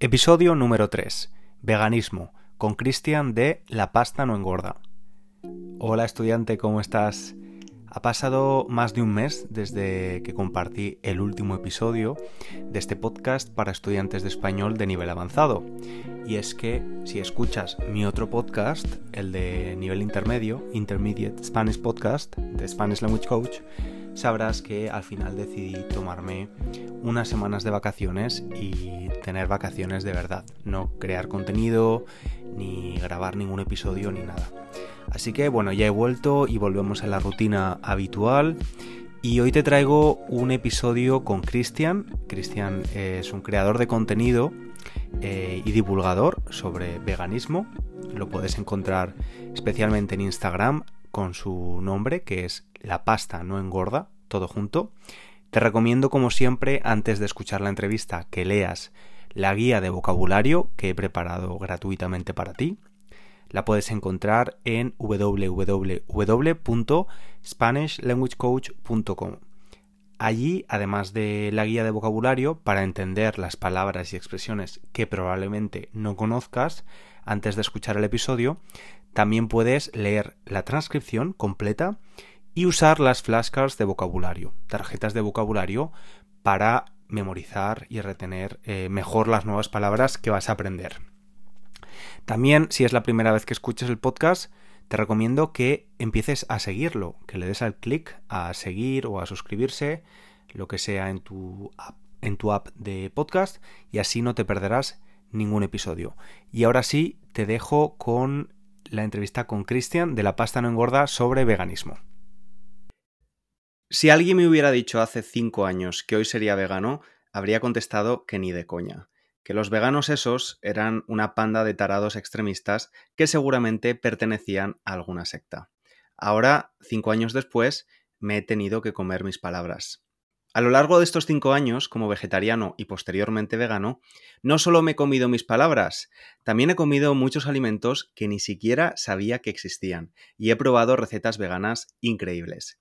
Episodio número 3. Veganismo, con Cristian de La pasta no engorda. Hola estudiante, ¿cómo estás? Ha pasado más de un mes desde que compartí el último episodio de este podcast para estudiantes de español de nivel avanzado. Y es que si escuchas mi otro podcast, el de nivel intermedio, Intermediate Spanish Podcast, de Spanish Language Coach, sabrás que al final decidí tomarme unas semanas de vacaciones y tener vacaciones de verdad, no crear contenido, ni grabar ningún episodio, ni nada. Así que bueno, ya he vuelto y volvemos a la rutina habitual. Y hoy te traigo un episodio con Cristian. Cristian es un creador de contenido eh, y divulgador sobre veganismo. Lo puedes encontrar especialmente en Instagram con su nombre, que es La pasta no engorda, todo junto. Te recomiendo, como siempre, antes de escuchar la entrevista, que leas la guía de vocabulario que he preparado gratuitamente para ti. La puedes encontrar en www.spanishlanguagecoach.com. Allí, además de la guía de vocabulario, para entender las palabras y expresiones que probablemente no conozcas antes de escuchar el episodio, también puedes leer la transcripción completa y usar las flashcards de vocabulario, tarjetas de vocabulario para memorizar y retener eh, mejor las nuevas palabras que vas a aprender. También, si es la primera vez que escuchas el podcast, te recomiendo que empieces a seguirlo, que le des al clic a seguir o a suscribirse, lo que sea en tu app, en tu app de podcast, y así no te perderás ningún episodio. Y ahora sí, te dejo con la entrevista con Cristian de La Pasta No Engorda sobre veganismo. Si alguien me hubiera dicho hace cinco años que hoy sería vegano, habría contestado que ni de coña, que los veganos esos eran una panda de tarados extremistas que seguramente pertenecían a alguna secta. Ahora, cinco años después, me he tenido que comer mis palabras. A lo largo de estos cinco años, como vegetariano y posteriormente vegano, no solo me he comido mis palabras, también he comido muchos alimentos que ni siquiera sabía que existían, y he probado recetas veganas increíbles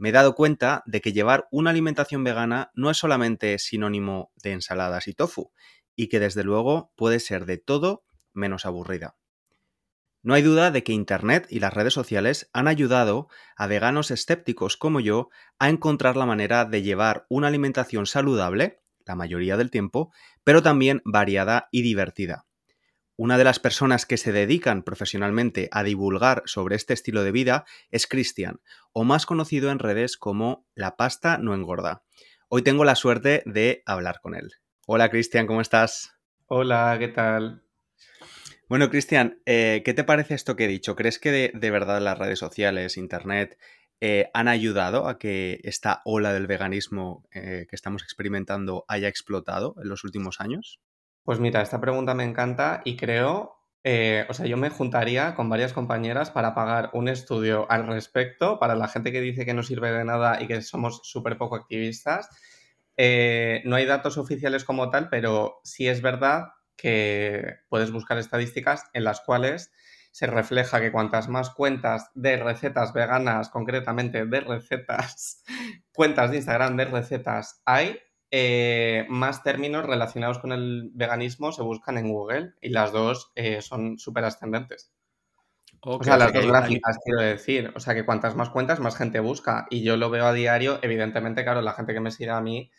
me he dado cuenta de que llevar una alimentación vegana no es solamente sinónimo de ensaladas y tofu, y que desde luego puede ser de todo menos aburrida. No hay duda de que Internet y las redes sociales han ayudado a veganos escépticos como yo a encontrar la manera de llevar una alimentación saludable, la mayoría del tiempo, pero también variada y divertida. Una de las personas que se dedican profesionalmente a divulgar sobre este estilo de vida es Cristian, o más conocido en redes como La pasta no engorda. Hoy tengo la suerte de hablar con él. Hola Cristian, ¿cómo estás? Hola, ¿qué tal? Bueno, Cristian, eh, ¿qué te parece esto que he dicho? ¿Crees que de, verdad las redes sociales, Internet, eh, han ayudado a que esta ola del veganismo eh, que estamos experimentando haya explotado en los últimos años? Pues mira, esta pregunta me encanta y creo, eh, o sea, yo me juntaría con varias compañeras para pagar un estudio al respecto para la gente que dice que no sirve de nada y que somos súper poco activistas. Eh, no hay datos oficiales como tal, pero sí es verdad que puedes buscar estadísticas en las cuales se refleja que cuantas más cuentas de recetas veganas, concretamente de recetas, cuentas de Instagram de recetas hay, eh, más términos relacionados con el veganismo se buscan en Google y las dos eh, son súper ascendentes. o sea, las dos gráficas, quiero decir. O sea, que cuantas más cuentas, más gente busca. Y yo lo veo a diario. Evidentemente, claro, la gente que me sigue a mí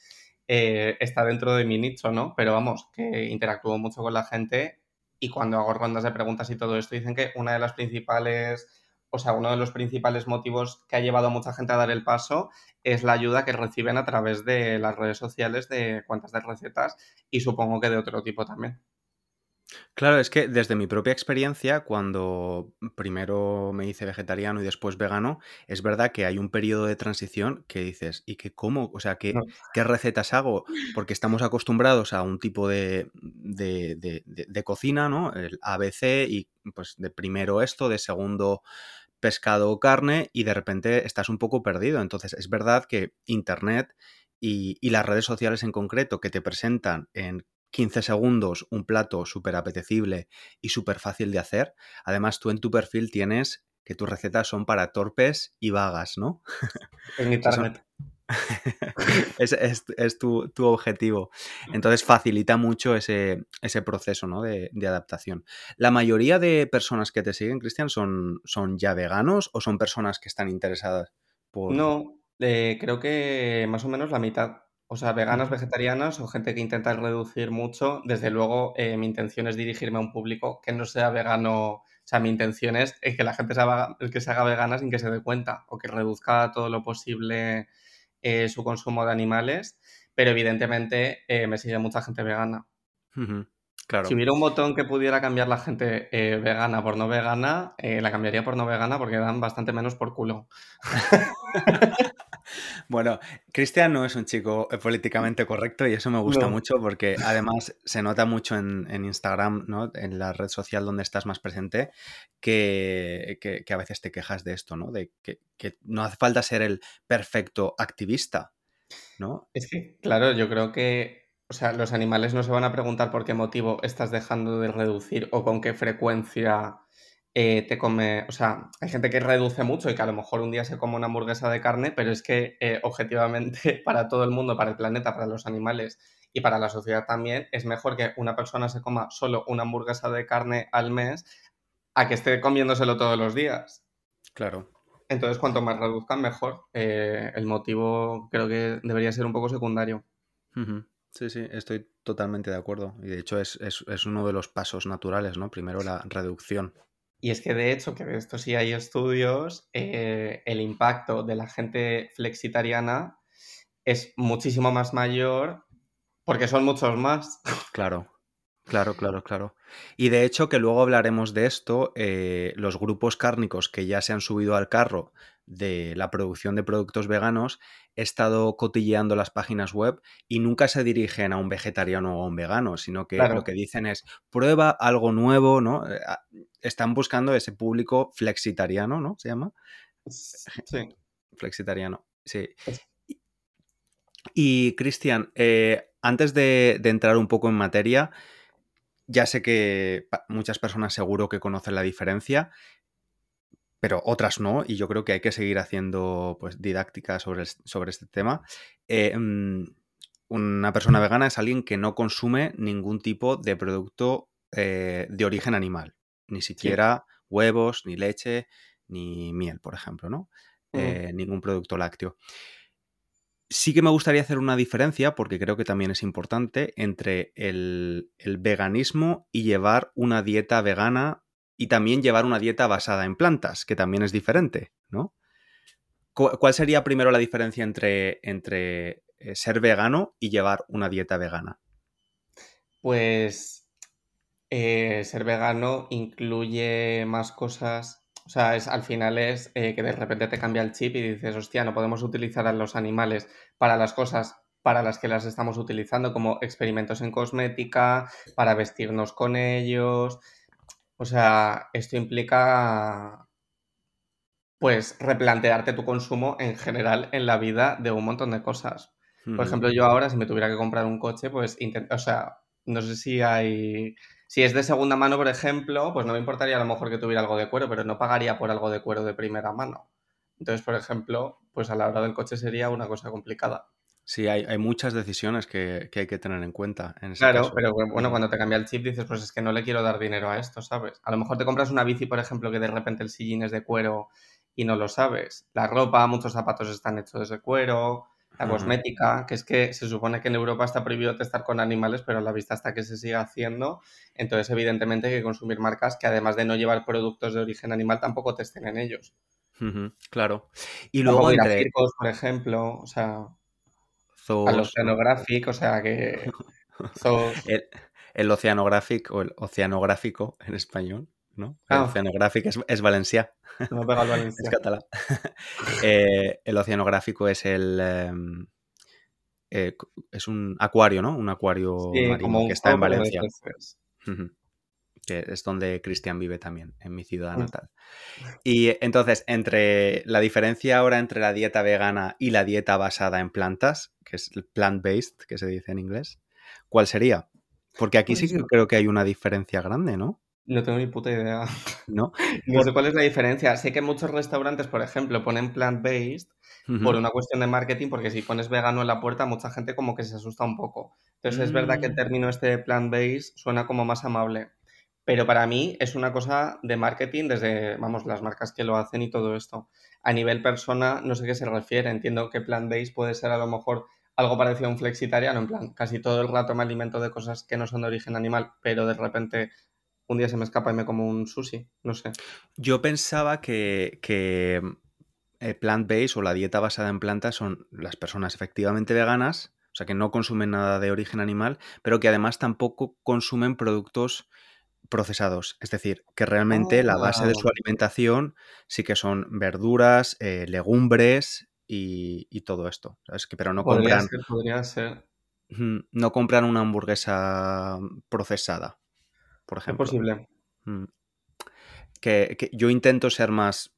eh, está dentro de mi nicho, ¿no? Pero vamos, que interactúo mucho con la gente y cuando hago rondas de preguntas y todo esto, dicen que una de las principales o sea, uno de los principales motivos que ha llevado a mucha gente a dar el paso es la ayuda que reciben a través de las redes sociales de cuentas de recetas y supongo que de otro tipo también. Claro, es que desde mi propia experiencia, cuando primero me hice vegetariano y después vegano, es verdad que hay un periodo de transición que dices, ¿y qué cómo? O sea, ¿qué, ¿qué recetas hago? Porque estamos acostumbrados a un tipo de, de, de, de, cocina, ¿no? El ABC y pues de primero esto, de segundo pescado o carne y de repente estás un poco perdido. Entonces es verdad que Internet y, las redes sociales en concreto que te presentan en 15 segundos un plato súper apetecible y súper fácil de hacer. Además tú en tu perfil tienes que tus recetas son para torpes y vagas, ¿no? En Internet. es, tu, objetivo. Entonces facilita mucho ese, proceso ¿no? de, adaptación. ¿La mayoría de personas que te siguen, Cristian, son, son ya veganos o son personas que están interesadas por... No, eh, creo que más o menos la mitad. O sea, veganas, vegetarianas o gente que intenta reducir mucho. Desde luego, eh, mi intención es dirigirme a un público que no sea vegano. O sea, mi intención es que la gente se haga, que se haga vegana sin que se dé cuenta o que reduzca todo lo posible eh, su consumo de animales. Pero evidentemente me sigue mucha gente vegana. Claro. Si hubiera un botón que pudiera cambiar la gente vegana por no vegana, la cambiaría por no vegana porque dan bastante menos por culo. Bueno, Cristian no es un chico eh, políticamente correcto y eso me gusta mucho porque además se nota mucho en, Instagram, ¿no? en la red social donde estás más presente, que, a veces te quejas de esto, ¿no? De que, no hace falta ser el perfecto activista, ¿no? Es que, claro, yo creo que, o sea, los animales no se van a preguntar por qué motivo estás dejando de reducir o con qué frecuencia eh, te come, o sea, hay gente que reduce mucho y que a lo mejor un día se come una hamburguesa de carne, pero es que eh, objetivamente para todo el mundo, para el planeta, para los animales y para la sociedad también, es mejor que una persona se coma solo una hamburguesa de carne al mes a que esté comiéndoselo todos los días. Claro. Entonces, cuanto más reduzcan, mejor. Eh, el motivo creo que debería ser un poco secundario. Sí, sí, estoy totalmente de acuerdo. Y de hecho es, es uno de los pasos naturales, ¿no? Primero la reducción y es que de hecho, que de esto sí hay estudios, eh, el impacto de la gente flexitariana es muchísimo más mayor porque son muchos más. Claro, claro, claro, claro. Y de hecho que luego hablaremos de esto, eh, los grupos cárnicos que ya se han subido al carro de la producción de productos veganos, he estado cotilleando las páginas web y nunca se dirigen a un vegetariano o a un vegano, sino que lo que dicen es prueba algo nuevo, ¿no? Eh, están buscando ese público flexitariano, ¿no? Se llama. Sí. Flexitariano, sí. Y, Cristian, eh, antes de, entrar un poco en materia, ya sé que muchas personas seguro que conocen la diferencia, pero otras no, y yo creo que hay que seguir haciendo pues, didáctica sobre, sobre este tema. Eh, mm, una persona vegana es alguien que no consume ningún tipo de producto eh, de origen animal, ni siquiera huevos, ni leche, ni miel, por ejemplo, ¿no? Eh, ningún producto lácteo. Sí que me gustaría hacer una diferencia, porque creo que también es importante, entre el, el veganismo y llevar una dieta vegana y también llevar una dieta basada en plantas, que también es diferente, ¿no? ¿Cuál sería primero la diferencia entre, entre eh, ser vegano y llevar una dieta vegana? Pues eh, ser vegano incluye más cosas. O sea, es, al final es eh, que de repente te cambia el chip y dices, hostia, no podemos utilizar a los animales para las cosas para las que las estamos utilizando, como experimentos en cosmética, para vestirnos con ellos, o sea, esto implica pues replantearte tu consumo en general en la vida de un montón de cosas. Por ejemplo, yo ahora si me tuviera que comprar un coche, pues o sea, no sé si hay si es de segunda mano, por ejemplo, pues no me importaría a lo mejor que tuviera algo de cuero, pero no pagaría por algo de cuero de primera mano. Entonces, por ejemplo, pues a la hora del coche sería una cosa complicada. Sí, hay, muchas decisiones que, hay que tener en cuenta. En ese claro, pero bueno, cuando te cambia el chip dices, pues es que no le quiero dar dinero a esto, ¿sabes? A lo mejor te compras una bici, por ejemplo, que de repente el sillín es de cuero y no lo sabes. La ropa, muchos zapatos están hechos de cuero, la cosmética, que es que se supone que en Europa está prohibido testar con animales, pero a la vista hasta que se siga haciendo. Entonces, evidentemente, hay que consumir marcas que además de no llevar productos de origen animal, tampoco testen en ellos. claro. Y luego entre... por ejemplo, o sea... Al oceanográfico, o sea que. el, oceanográfico o el oceanográfico en español, ¿no? El ah. oceanográfico es, es valencià. No pega el valencià. es catalán. Eh, el oceanográfico es el. Em, eh, es un acuario, ¿no? Un acuario marino que está en Valencia que es donde Cristian vive también, en mi ciudad natal. Y entonces, entre la diferencia ahora entre la dieta vegana y la dieta basada en plantas, que es el plant-based, que se dice en inglés, ¿cuál sería? Porque aquí sí pues que creo que hay una diferencia grande, ¿no? No tengo ni puta idea. ¿No? No sé cuál es la diferencia. Sé que muchos restaurantes, por ejemplo, ponen plant-based por una cuestión de marketing, porque si pones vegano en la puerta, mucha gente como que se asusta un poco. Entonces es verdad que el mm. término este plant-based suena como más amable. Pero para mí es una cosa de marketing desde, vamos, las marcas que lo hacen y todo esto. A nivel persona, no sé qué se refiere. Entiendo que plant-based puede ser a lo mejor algo parecido a un flexitariano, en plan, casi todo el rato me alimento de cosas que no son de origen animal, pero de repente un día se me escapa y me como un sushi, no sé. Yo pensaba que, que eh, plant-based o la dieta basada en plantas son las personas efectivamente veganas, o sea, que no consumen nada de origen animal, pero que además tampoco consumen productos procesados. Es decir, que realmente la base de su alimentación sí que son verduras, eh, legumbres y, todo esto. ¿sabes? Que, pero no compran. podría ser. No compran una hamburguesa procesada, por ejemplo. Es posible. que, yo intento ser más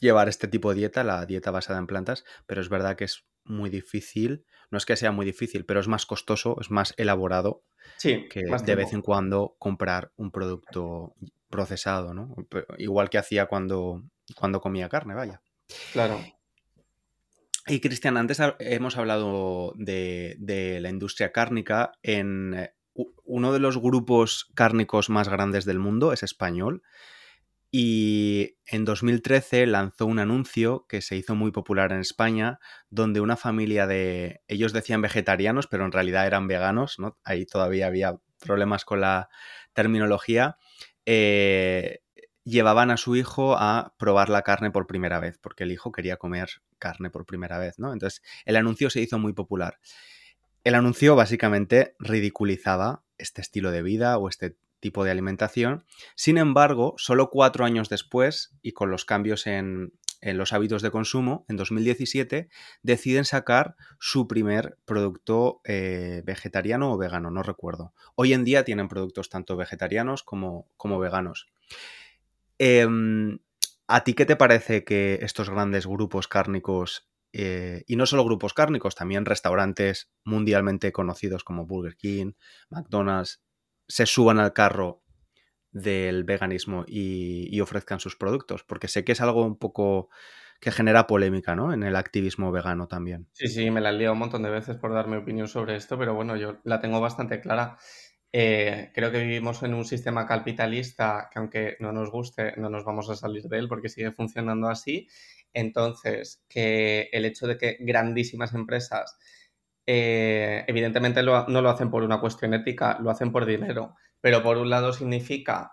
llevar este tipo de dieta, la dieta basada en plantas, pero es verdad que es muy difícil. No es que sea muy difícil, pero es más costoso, es más elaborado sí, que de vez en cuando comprar un producto procesado, ¿no? Igual que hacía cuando, cuando comía carne, vaya. Claro. Y Cristian, antes hemos hablado de, de, la industria cárnica. En uno de los grupos cárnicos más grandes del mundo es español y en 2013 lanzó un anuncio que se hizo muy popular en España, donde una familia de, ellos decían vegetarianos, pero en realidad eran veganos, ¿no? Ahí todavía había problemas con la terminología. Eh, llevaban a su hijo a probar la carne por primera vez, porque el hijo quería comer carne por primera vez, ¿no? Entonces, el anuncio se hizo muy popular. El anuncio básicamente ridiculizaba este estilo de vida o este tipo de alimentación. Sin embargo, solo cuatro años después y con los cambios en, los hábitos de consumo, en 2017, deciden sacar su primer producto eh, vegetariano o vegano, no recuerdo. Hoy en día tienen productos tanto vegetarianos como, veganos. Em, ¿A ti qué te parece que estos grandes grupos cárnicos, eh, y no solo grupos cárnicos, también restaurantes mundialmente conocidos como Burger King, McDonald's, se suban al carro del veganismo y, ofrezcan sus productos, porque sé que es algo un poco que genera polémica, ¿no? En el activismo vegano también. Sí, sí, me la he liado un montón de veces por dar mi opinión sobre esto, pero bueno, yo la tengo bastante clara. Eh, creo que vivimos en un sistema capitalista que aunque no nos guste, no nos vamos a salir de él porque sigue funcionando así. Entonces, que el hecho de que grandísimas empresas eh, evidentemente no lo hacen por una cuestión ética, lo hacen por dinero. Pero por un lado significa,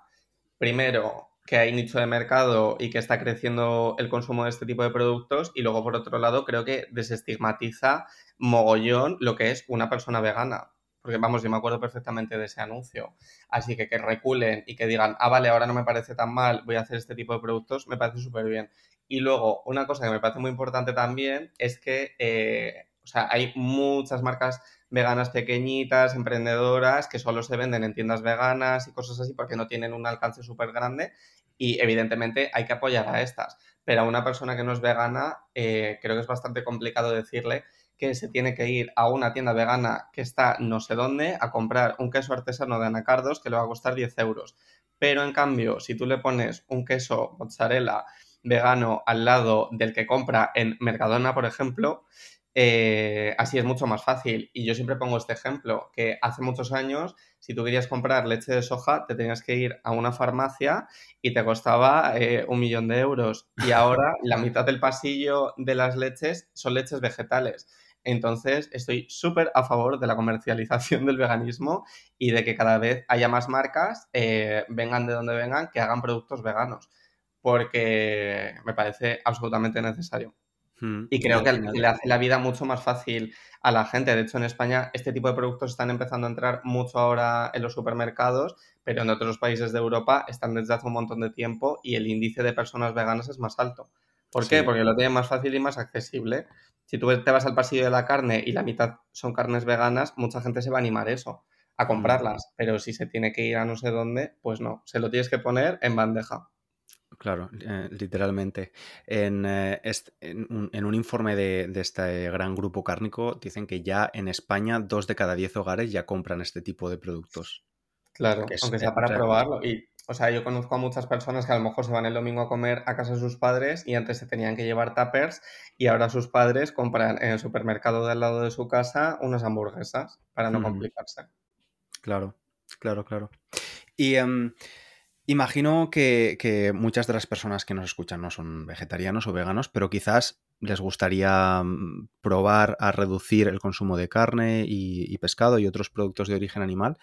primero, que hay nicho de mercado y que está creciendo el consumo de este tipo de productos. Y luego, por otro lado, creo que desestigmatiza mogollón lo que es una persona vegana. Porque vamos, yo me acuerdo perfectamente de ese anuncio. Así que que reculen y que digan, ah, vale, ahora no me parece tan mal, voy a hacer este tipo de productos, me parece súper bien. Y luego, una cosa que me parece muy importante también es que eh, o sea, hay muchas marcas veganas pequeñitas, emprendedoras, que solo se venden en tiendas veganas y cosas así porque no tienen un alcance súper grande y evidentemente hay que apoyar a estas. Pero a una persona que no es vegana, eh, creo que es bastante complicado decirle que se tiene que ir a una tienda vegana que está no sé dónde a comprar un queso artesano de anacardos que le va a costar 10 euros. Pero en cambio, si tú le pones un queso mozzarella vegano al lado del que compra en Mercadona, por ejemplo, eh, así es mucho más fácil. Y yo siempre pongo este ejemplo, que hace muchos años, si tú querías comprar leche de soja, te tenías que ir a una farmacia y te costaba eh, un millón de euros. Y ahora la mitad del pasillo de las leches son leches vegetales. Entonces, estoy súper a favor de la comercialización del veganismo y de que cada vez haya más marcas, eh, vengan de donde vengan, que hagan productos veganos, porque me parece absolutamente necesario. Y creo que le hace la vida mucho más fácil a la gente. De hecho, en España este tipo de productos están empezando a entrar mucho ahora en los supermercados, pero en otros países de Europa están desde hace un montón de tiempo y el índice de personas veganas es más alto. ¿Por qué? Porque lo tienen más fácil y más accesible. Si tú te vas al pasillo de la carne y la mitad son carnes veganas, mucha gente se va a animar eso, a comprarlas. Pero si se tiene que ir a no sé dónde, pues no, se lo tienes que poner en bandeja. Claro, eh, literalmente. En, eh, en, un, informe de, este gran grupo cárnico dicen que ya en España dos de cada diez hogares ya compran este tipo de productos. Claro, es, aunque eh, sea para probarlo. Y, o sea, yo conozco a muchas personas que a lo mejor se van el domingo a comer a casa de sus padres y antes se tenían que llevar tuppers y ahora sus padres compran en el supermercado de al lado de su casa unas hamburguesas para no complicarse. Claro, claro, claro. Y em, imagino que, muchas de las personas que nos escuchan no son vegetarianos o veganos, pero quizás les gustaría mm, probar a reducir el consumo de carne y pescado y otros productos de origen animal.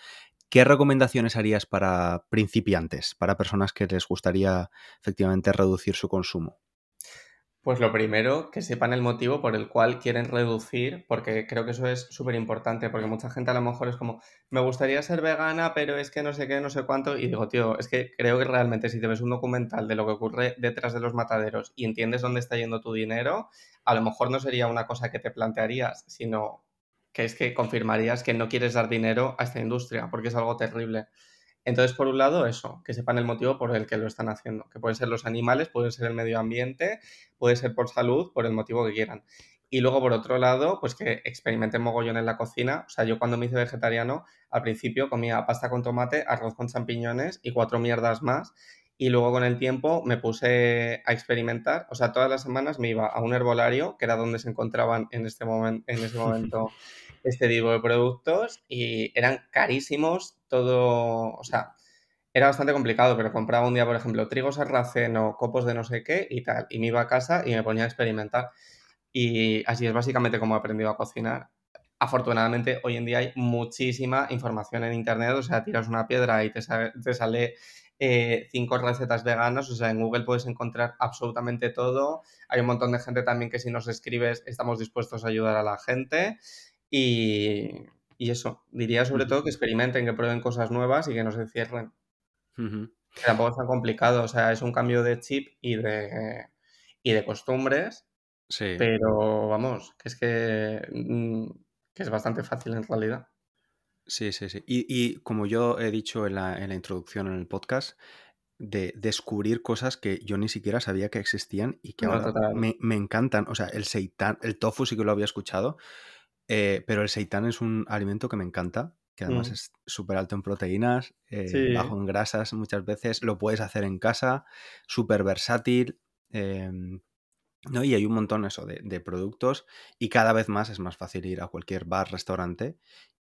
¿Qué recomendaciones harías para principiantes, para personas que les gustaría efectivamente reducir su consumo? Pues lo primero, que sepan el motivo por el cual quieren reducir, porque creo que eso es súper importante, porque mucha gente a lo mejor es como, me gustaría ser vegana, pero es que no sé qué, no sé cuánto, y digo, tío, es que creo que realmente si te ves un documental de lo que ocurre detrás de los mataderos y entiendes dónde está yendo tu dinero, a lo mejor no sería una cosa que te plantearías, sino que es que confirmarías que no quieres dar dinero a esta industria, porque es algo terrible. Entonces, por un lado, eso, que sepan el motivo por el que lo están haciendo, que pueden ser los animales, puede ser el medio ambiente, puede ser por salud, por el motivo que quieran. Y luego, por otro lado, pues que experimenten mogollón en la cocina. O sea, yo cuando me hice vegetariano, al principio comía pasta con tomate, arroz con champiñones y cuatro mierdas más. Y luego con el tiempo me puse a experimentar. O sea, todas las semanas me iba a un herbolario, que era donde se encontraban en, este momen- en ese momento este tipo de productos y eran carísimos, todo, o sea, era bastante complicado, pero compraba un día, por ejemplo, trigo sarraceno, copos de no sé qué y tal, y me iba a casa y me ponía a experimentar. Y así es básicamente como he aprendido a cocinar. Afortunadamente, hoy en día hay muchísima información en internet, o sea, tiras una piedra y te sale, te sale eh, cinco recetas veganas, o sea, en Google puedes encontrar absolutamente todo. Hay un montón de gente también que si nos escribes estamos dispuestos a ayudar a la gente. Y, y eso, diría sobre todo que experimenten, que prueben cosas nuevas y que no se cierren. Que tampoco es tan complicado, o sea, es un cambio de chip y de, y de costumbres, Sí, pero vamos, que es que, mm, que es bastante fácil en realidad. sí, sí, sí. Y, y como yo he dicho en la, en la introducción en el podcast, de descubrir cosas que yo ni siquiera sabía que existían y que No, ahora me, me encantan. O sea, el seitán, el tofu sí que lo había escuchado, eh, pero el seitán es un alimento que me encanta, que además Mm, es súper alto en proteínas, eh, bajo en grasas muchas veces, lo puedes hacer en casa, súper versátil. em, ¿no? Y hay un montón eso de, de productos y cada vez más es más fácil ir a cualquier bar, restaurante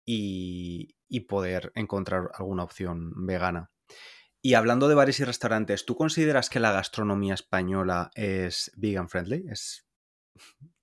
y, y poder encontrar alguna opción vegana. Y hablando de bares y restaurantes, ¿tú consideras que la gastronomía española es vegan friendly? Es,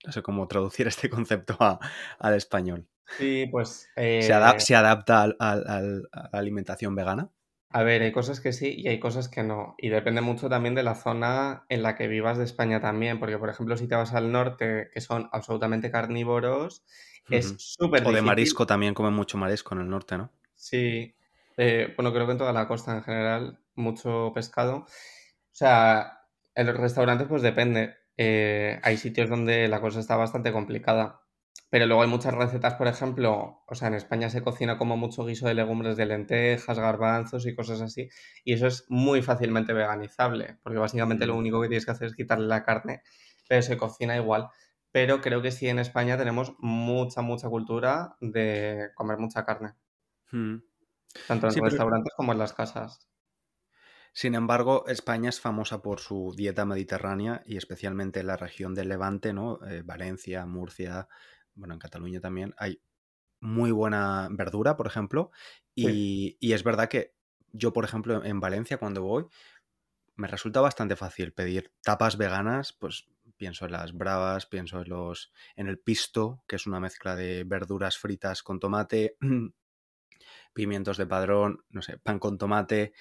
no sé cómo traducir este concepto a- al español. sí, pues ¿Se, eh, se adapta al- al- al- a la alimentación vegana? A ver, hay cosas que sí y hay cosas que no. Y depende mucho también de la zona en la que vivas de España también, porque por ejemplo, si te vas al norte, que son absolutamente carnívoros, es súper O de difícil. marisco, también comen mucho marisco en el norte, ¿no? Sí, eh, bueno, creo que en toda la costa en general, mucho pescado. O sea, en los restaurantes pues depende. Eh, hay sitios donde la cosa está bastante complicada. Pero luego hay muchas recetas, por ejemplo, o sea, en España se cocina como mucho guiso de legumbres de lentejas, garbanzos y cosas así. Y eso es muy fácilmente veganizable, porque básicamente lo Mm, único que tienes que hacer es quitarle la carne, pero se cocina igual. Pero creo que sí en España tenemos mucha, mucha cultura de comer mucha carne, mm. tanto en Sí, pero restaurantes como en las casas. Sin embargo, España es famosa por su dieta mediterránea y especialmente en la región del Levante, ¿no? Eh, Valencia, Murcia, bueno, en Cataluña también hay muy buena verdura, por ejemplo, Sí, y, y es verdad que yo, por ejemplo, en Valencia cuando voy, me resulta bastante fácil pedir tapas veganas, pues pienso en las bravas, pienso en los en el pisto, que es una mezcla de verduras fritas con tomate, pimientos de padrón, no sé, pan con tomate,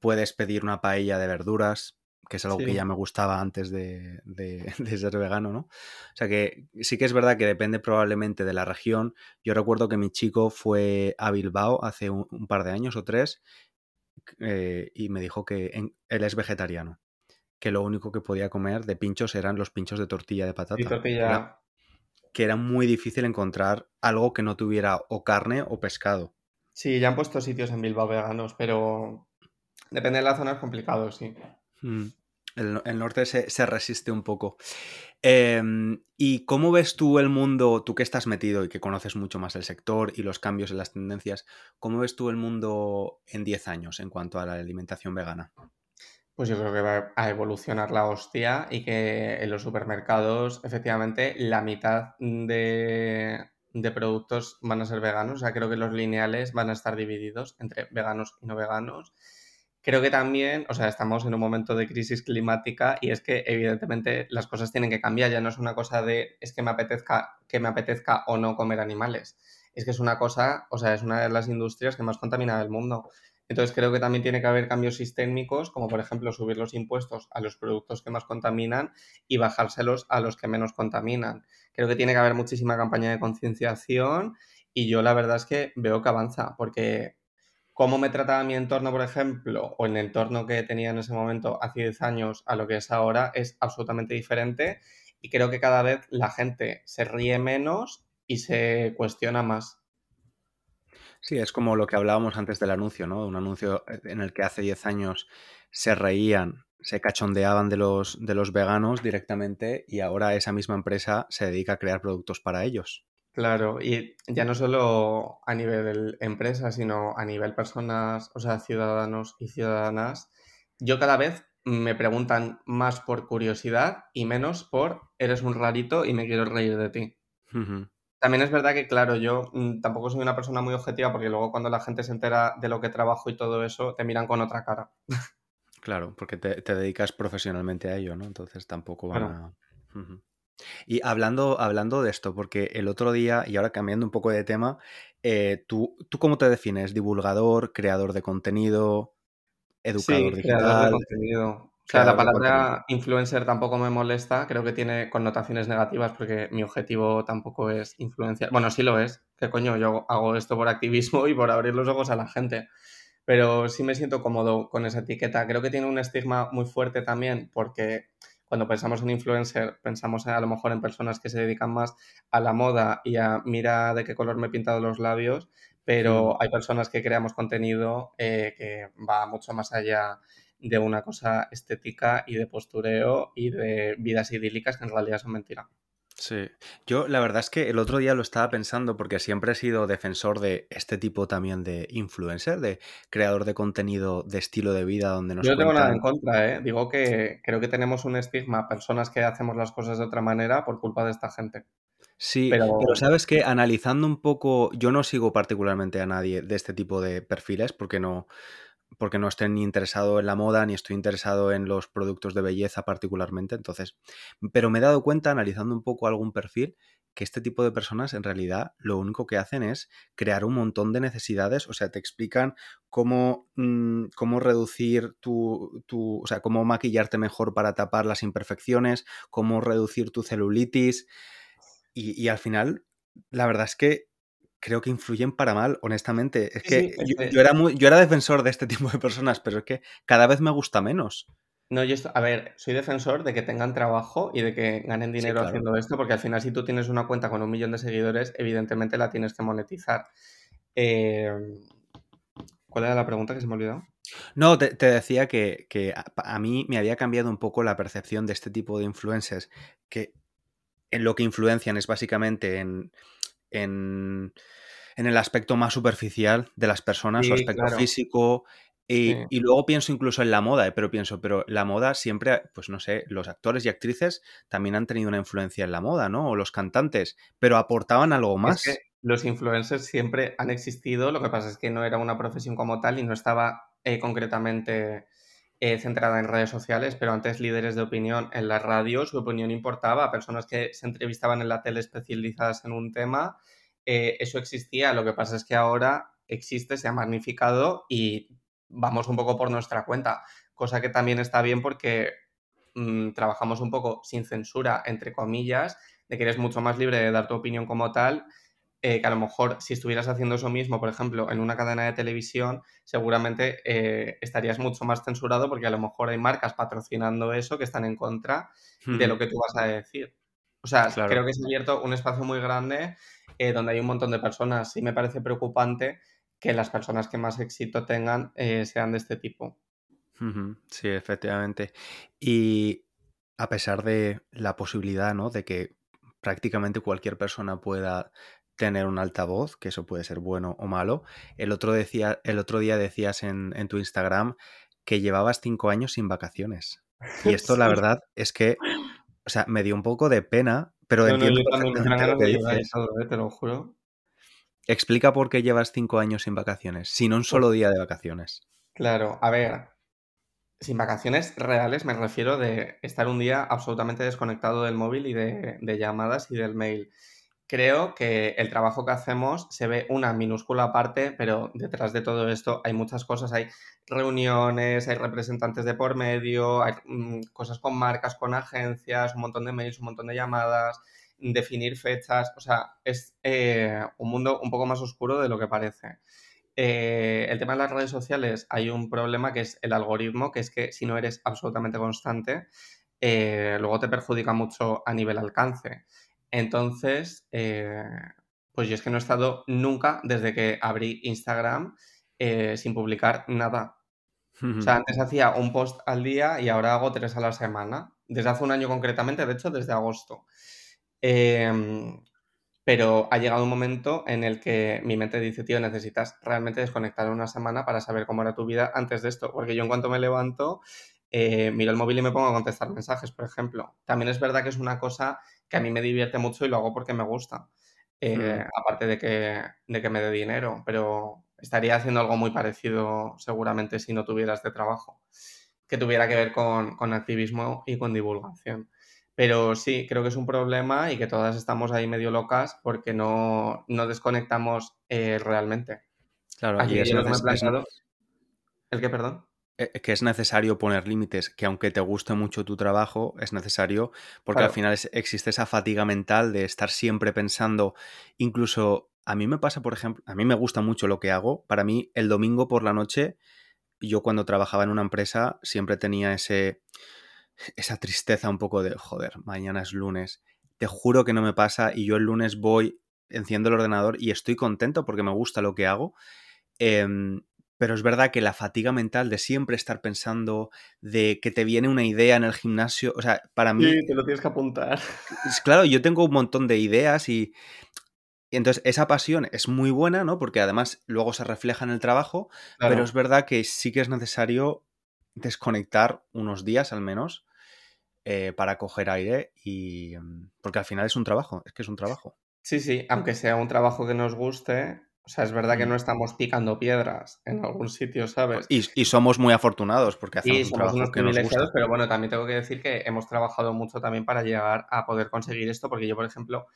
puedes pedir una paella de verduras, que es algo que ya me gustaba antes de, de- de ser vegano, ¿no? O sea que sí que es verdad que depende probablemente de la región. Yo recuerdo que mi chico fue a Bilbao hace un, un par de años o tres eh, y me dijo que en- él es vegetariano, que lo único que podía comer de pinchos eran los pinchos de tortilla de patata, era, tortilla. que era muy difícil encontrar algo que no tuviera o carne o pescado. Sí, ya han puesto sitios en Bilbao veganos, pero depende de la zona, es complicado, sí. Mm. El, norte se, resiste un poco. Em, ¿Y cómo ves tú el mundo, tú que estás metido y que conoces mucho más el sector y los cambios en las tendencias, cómo ves tú el mundo en 10 años en cuanto a la alimentación vegana? Pues yo creo que va a evolucionar la hostia y que en los supermercados, efectivamente, la mitad de, de productos van a ser veganos. O sea, creo que los lineales van a estar divididos entre veganos y no veganos. Creo que también, o sea, estamos en un momento de crisis climática y es que evidentemente las cosas tienen que cambiar. Ya no es una cosa de es que me apetezca, que me apetezca o no comer animales. Es que es una cosa, o sea, es una de las industrias que más contamina del mundo. Entonces creo que también tiene que haber cambios sistémicos, como por ejemplo subir los impuestos a los productos que más contaminan y bajárselos a los que menos contaminan. Creo que tiene que haber muchísima campaña de concienciación y yo la verdad es que veo que avanza, porque cómo me trataba mi entorno, por ejemplo, o el entorno que tenía en ese momento hace 10 años a lo que es ahora, es absolutamente diferente y creo que cada vez la gente se ríe menos y se cuestiona más. Sí, es como lo que hablábamos antes del anuncio, ¿no? Un anuncio eh, en el que hace 10 años se reían, se cachondeaban de los, de los veganos directamente y ahora esa misma empresa se dedica a crear productos para ellos. Claro, y ya no solo a nivel empresa, sino a nivel personas, o sea, ciudadanos y ciudadanas. Yo cada vez me preguntan más por curiosidad y menos por eres un rarito y me quiero reír de ti. También es verdad que, claro, yo mm, tampoco soy una persona muy objetiva porque luego cuando la gente se entera de lo que trabajo y todo eso, te miran con otra cara. Claro, porque te, dedicas profesionalmente a ello, ¿no? Entonces tampoco van a... Y hablando, hablando de esto, porque el otro día, y ahora cambiando un poco de tema, eh, ¿tú, ¿tú cómo te defines? ¿Divulgador, creador de contenido, educador sí, Creador de contenido. O sea, la palabra influencer tampoco me molesta, creo que tiene connotaciones negativas porque mi objetivo tampoco es influenciar. Bueno, sí lo es, que coño, yo hago esto por activismo y por abrir los ojos a la gente, pero sí me siento cómodo con esa etiqueta. Creo que tiene un estigma muy fuerte también porque cuando pensamos en influencer, pensamos a lo mejor en personas que se dedican más a la moda y a mira de qué color me he pintado los labios, pero hay personas que creamos contenido eh, que va mucho más allá de una cosa estética y de postureo y de vidas idílicas que en realidad son mentiras. Sí, yo la verdad es que el otro día lo estaba pensando porque siempre he sido defensor de este tipo también de influencer, de creador de contenido de estilo de vida donde nos Yo no tengo nada en contra, ¿eh? digo que creo que tenemos un estigma, personas que hacemos las cosas de otra manera por culpa de esta gente. Sí, pero... pero sabes que analizando un poco, yo no sigo particularmente a nadie de este tipo de perfiles porque no, porque no estoy ni interesado en la moda ni estoy interesado en los productos de belleza particularmente. Entonces, pero me he dado cuenta, analizando un poco algún perfil, que este tipo de personas en realidad lo único que hacen es crear un montón de necesidades, o sea, te explican cómo, mm, cómo reducir tu, tu, o sea, cómo maquillarte mejor para tapar las imperfecciones, cómo reducir tu celulitis y, y al final, la verdad es que creo que influyen para mal, honestamente. Es que yo, era muy, yo era defensor de este tipo de personas, pero es que cada vez me gusta menos. No, yo, a ver, soy defensor de que tengan trabajo y de que ganen dinero haciendo esto, porque al final si tú tienes una cuenta con un millón de seguidores, evidentemente la tienes que monetizar. Em, ¿Cuál era la pregunta que se me olvidó? No, te, decía que, a, mí me había cambiado un poco la percepción de este tipo de influencers, que en lo que influencian es básicamente en en, el aspecto más superficial de las personas, su aspecto físico. Y, luego pienso incluso en la moda, eh, pero pienso, pero la moda siempre, pues no sé, los actores y actrices también han tenido una influencia en la moda, ¿no? O los cantantes, pero aportaban algo más. los influencers siempre han existido, lo que pasa es que no era una profesión como tal y no estaba eh, concretamente centrada en redes sociales, pero antes líderes de opinión en la radio, su opinión importaba, personas que se entrevistaban en la tele especializadas en un tema, eh, eso existía, lo que pasa es que ahora existe, se ha magnificado y vamos un poco por nuestra cuenta, cosa que también está bien porque mm, trabajamos un poco sin censura, entre comillas, de que eres mucho más libre de dar tu opinión como tal eh, que a lo mejor si estuvieras haciendo eso mismo, por ejemplo, en una cadena de televisión, seguramente eh, estarías mucho más censurado porque a lo mejor hay marcas patrocinando eso que están en contra de lo que tú vas a decir. O sea, creo que es abierto un espacio muy grande eh, donde hay un montón de personas y me parece preocupante que las personas que más éxito tengan sean de este tipo. Sí, efectivamente. Y a pesar de la posibilidad, ¿no? De que prácticamente cualquier persona pueda tener un altavoz, que eso puede ser bueno o malo, el otro, decía, el otro día decías en, en tu Instagram que llevabas cinco años sin vacaciones. Y esto, la verdad, es que, o sea, me dio un poco de pena, pero No, no, entiendo yo lo que dices. todo, ¿eh? Te lo juro. Explica por qué llevas cinco años sin vacaciones, sin un Pues solo día de vacaciones. claro, a ver, sin vacaciones reales me refiero de estar un día absolutamente desconectado del móvil y de, de llamadas y del mail. Creo que el trabajo que hacemos se ve una minúscula parte, pero detrás de todo esto hay muchas cosas. Hay reuniones, hay representantes de por medio, hay mm, cosas con marcas, con agencias, un montón de mails, un montón de llamadas, definir fechas. O sea, es eh, un mundo un poco más oscuro de lo que parece. Eh, el tema de las redes sociales, hay un problema que es el algoritmo, que es que si no eres absolutamente constante, eh, luego te perjudica mucho a nivel alcance. Entonces, eh, pues yo es que no he estado nunca desde que abrí Instagram eh, sin publicar nada. O sea, antes hacía un post al día y ahora hago tres a la semana. Desde hace un año concretamente, de hecho, desde agosto. Em, pero ha llegado un momento en el que mi mente dice, tío, necesitas realmente desconectar una semana para saber cómo era tu vida antes de esto. Porque yo en cuanto me levanto, eh, miro el móvil y me pongo a contestar mensajes, por ejemplo. También es verdad que es una cosa que a mí me divierte mucho y lo hago porque me gusta. Eh, aparte de que, de que me dé dinero, pero estaría haciendo algo muy parecido seguramente si no tuviera este trabajo, que tuviera que ver con, con activismo y con divulgación. Pero sí, creo que es un problema y que todas estamos ahí medio locas porque no, no desconectamos eh, realmente. Claro, que es, yo lo que me he planteado... ¿El qué, perdón? Eh, que es necesario poner límites, que aunque te guste mucho tu trabajo, es necesario, porque al final es- existe esa fatiga mental de estar siempre pensando, incluso a mí me pasa, por ejemplo, a mí me gusta mucho lo que hago, para mí el domingo por la noche, yo cuando trabajaba en una empresa siempre tenía ese, esa tristeza un poco de, joder, mañana es lunes, te juro que no me pasa y yo el lunes voy, enciendo el ordenador y estoy contento porque me gusta lo que hago. Em, pero es verdad que la fatiga mental de siempre estar pensando, de que te viene una idea en el gimnasio, o sea, para mí, Sí, te lo tienes que apuntar. es claro, yo tengo un montón de ideas y, y entonces esa pasión es muy buena, ¿no? Porque además luego se refleja en el trabajo, pero es verdad que sí que es necesario desconectar unos días al menos eh, para coger aire y... mm, Porque al final es un trabajo, es que es un trabajo. Sí, sí, aunque sea un trabajo que nos guste, o sea, es verdad que Mm. no estamos picando piedras en algún sitio, ¿sabes? Y, y somos muy afortunados porque Y hacemos un somos trabajo unos que nos privilegiados, gusta. pero bueno, también tengo que decir que hemos trabajado mucho también para llegar a poder conseguir esto, porque yo, por ejemplo,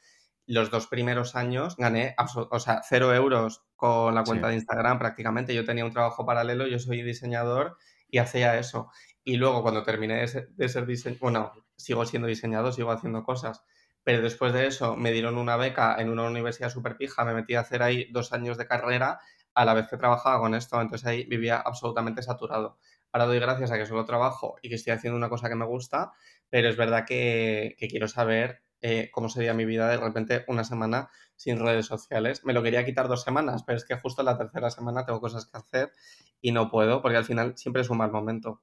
los dos primeros años gané, o sea, cero euros con la Sí. cuenta de Instagram prácticamente. Yo tenía un trabajo paralelo, yo soy diseñador y hacía eso. Y luego cuando terminé de ser, de ser diseñador, bueno, sigo siendo diseñador, sigo haciendo cosas, pero después de eso me dieron una beca en una universidad súper pija, me metí a hacer ahí dos años de carrera a la vez que trabajaba con esto, entonces ahí vivía absolutamente saturado. Ahora doy gracias a que solo trabajo y que estoy haciendo una cosa que me gusta, pero es verdad que, que quiero saber eh, cómo sería mi vida de repente una semana sin redes sociales. Me lo quería quitar dos semanas, pero es que justo la tercera semana tengo cosas que hacer y no puedo, porque al final siempre es un mal momento.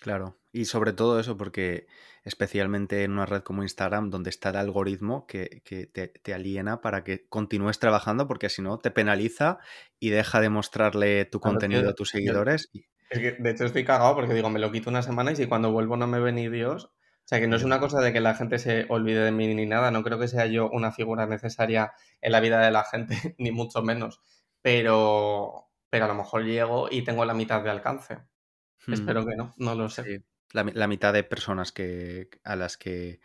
Claro, y sobre todo eso porque especialmente en una red como Instagram, donde está el algoritmo que, que te, te aliena para que continúes trabajando, porque si no te penaliza y deja de mostrarle tu Claro, tío, contenido a tus seguidores. Es que, de hecho, estoy cagado porque digo, me lo quito una semana y si cuando vuelvo no me ve ni Dios. O sea, que no es una cosa de que la gente se olvide de mí ni nada. No creo que sea yo una figura necesaria en la vida de la gente, ni mucho menos. Pero, pero a lo mejor llego y tengo la mitad de alcance. Hmm, Espero que no, no lo sé. sí. La, la mitad de personas que, a las que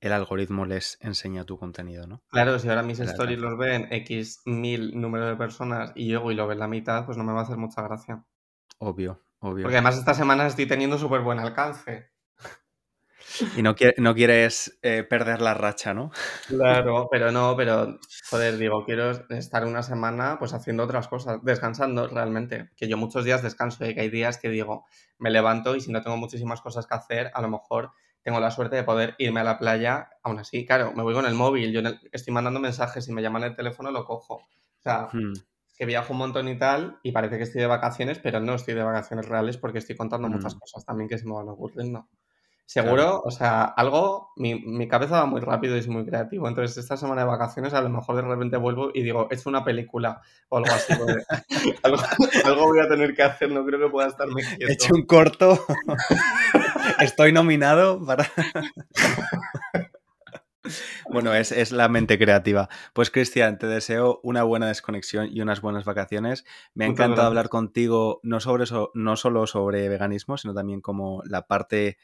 el algoritmo les enseña tu contenido, ¿no? Claro, si ahora mis stories los ven X mil número de personas y llego y lo ven la mitad, pues no me va a hacer mucha gracia. Obvio, obvio. Porque además esta semana estoy teniendo súper buen alcance. Y no, quie- no quieres eh, perder la racha, ¿no? Claro, pero no, pero joder, digo, quiero estar una semana pues haciendo otras cosas, descansando realmente. Que yo muchos días descanso y que hay días que digo, me levanto y si no tengo muchísimas cosas que hacer, a lo mejor tengo la suerte de poder irme a la playa. Aún así, claro, me voy con el móvil, yo el- estoy mandando mensajes y me llaman el teléfono, lo cojo. O sea, Hmm. que viajo un montón y tal, y parece que estoy de vacaciones, pero no estoy de vacaciones reales porque estoy contando muchas Mm. cosas también que se me van ocurriendo. Seguro, o sea, algo, mi, mi cabeza va muy rápido y es muy creativo. Entonces, esta semana de vacaciones, a lo mejor de repente vuelvo y digo, he hecho una película o algo así. algo, algo voy a tener que hacer, no creo que pueda estarme He quieto. hecho un corto. Estoy nominado para. Bueno, es, es la mente creativa. Pues Cristian, te deseo una buena desconexión y unas buenas vacaciones. Me ha Muchas encantado gracias. hablar contigo no, sobre no solo sobre veganismo, sino también como la parte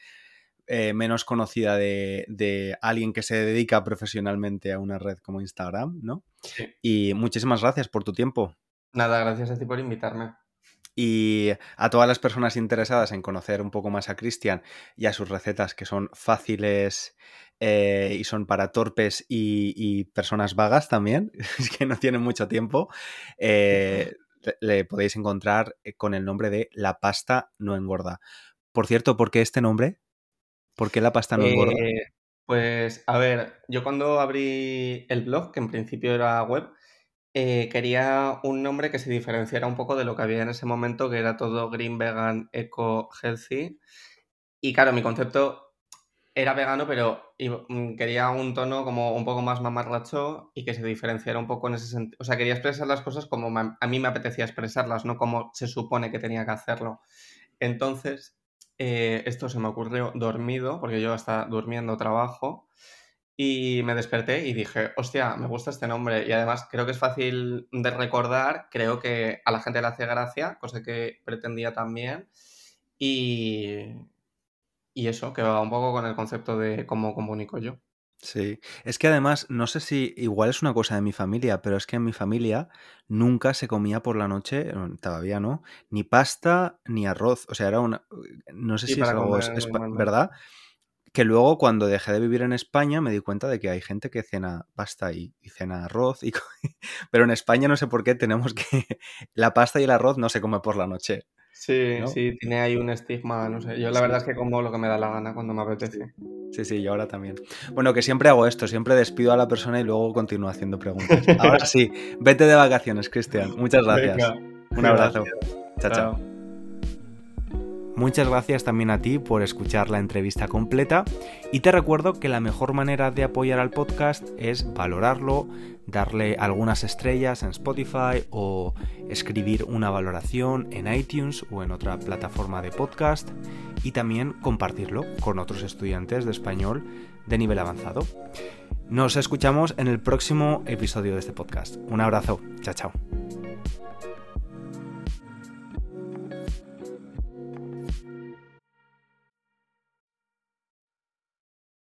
eh, menos conocida de, de alguien que se dedica profesionalmente a una red como Instagram, ¿no? Sí. Y muchísimas gracias por tu tiempo. Nada, gracias a ti por invitarme. Y a todas las personas interesadas en conocer un poco más a Cristian y a sus recetas que son fáciles eh, y son para torpes y, y, personas vagas también, que no tienen mucho tiempo, eh, le, le, podéis encontrar con el nombre de La pasta no engorda. Por cierto, ¿por qué este nombre? ¿Por qué la pasta no engorda? Eh, pues a ver, yo cuando abrí el blog, que en principio era web, eh, quería un nombre que se diferenciara un poco de lo que había en ese momento, que era todo green, vegan, eco, healthy. Y claro, mi concepto era vegano, pero mm, quería un tono como un poco más mamarracho y que se diferenciara un poco en ese sentido. O sea, quería expresar las cosas como a mí me apetecía expresarlas, no como se supone que tenía que hacerlo. Entonces, eh, esto se me ocurrió dormido, porque yo hasta durmiendo trabajo. Y me desperté y dije, hostia, me gusta este nombre. Y además creo que es fácil de recordar, creo que a la gente le hace gracia, cosa que pretendía también. Y, y eso, que va un poco con el concepto de cómo comunico yo. Sí, es que además, no sé si igual es una cosa de mi familia, pero es que en mi familia nunca se comía por la noche, todavía no, ni pasta ni arroz. O sea, era una. No sé Sí, si es algo. comer Es. ¿Verdad? que luego cuando dejé de vivir en España me di cuenta de que hay gente que cena pasta y, y cena arroz, y, pero en España no sé por qué tenemos que la pasta y el arroz no se come por la noche. Sí, ¿no? sí, tiene ahí un estigma, no sé. Yo la Sí. verdad es que como lo que me da la gana cuando me apetece. Sí, sí, yo ahora también. Bueno, que siempre hago esto, siempre despido a la persona y luego continúo haciendo preguntas. Ahora sí, vete de vacaciones, Cristian. Muchas gracias. Venga, Un abrazo. gracias. Chao, chao. Muchas gracias también a ti por escuchar la entrevista completa y te recuerdo que la mejor manera de apoyar al podcast es valorarlo, darle algunas estrellas en Spotify o escribir una valoración en iTunes o en otra plataforma de podcast y también compartirlo con otros estudiantes de español de nivel avanzado. Nos escuchamos en el próximo episodio de este podcast. Un abrazo. Chao, chao.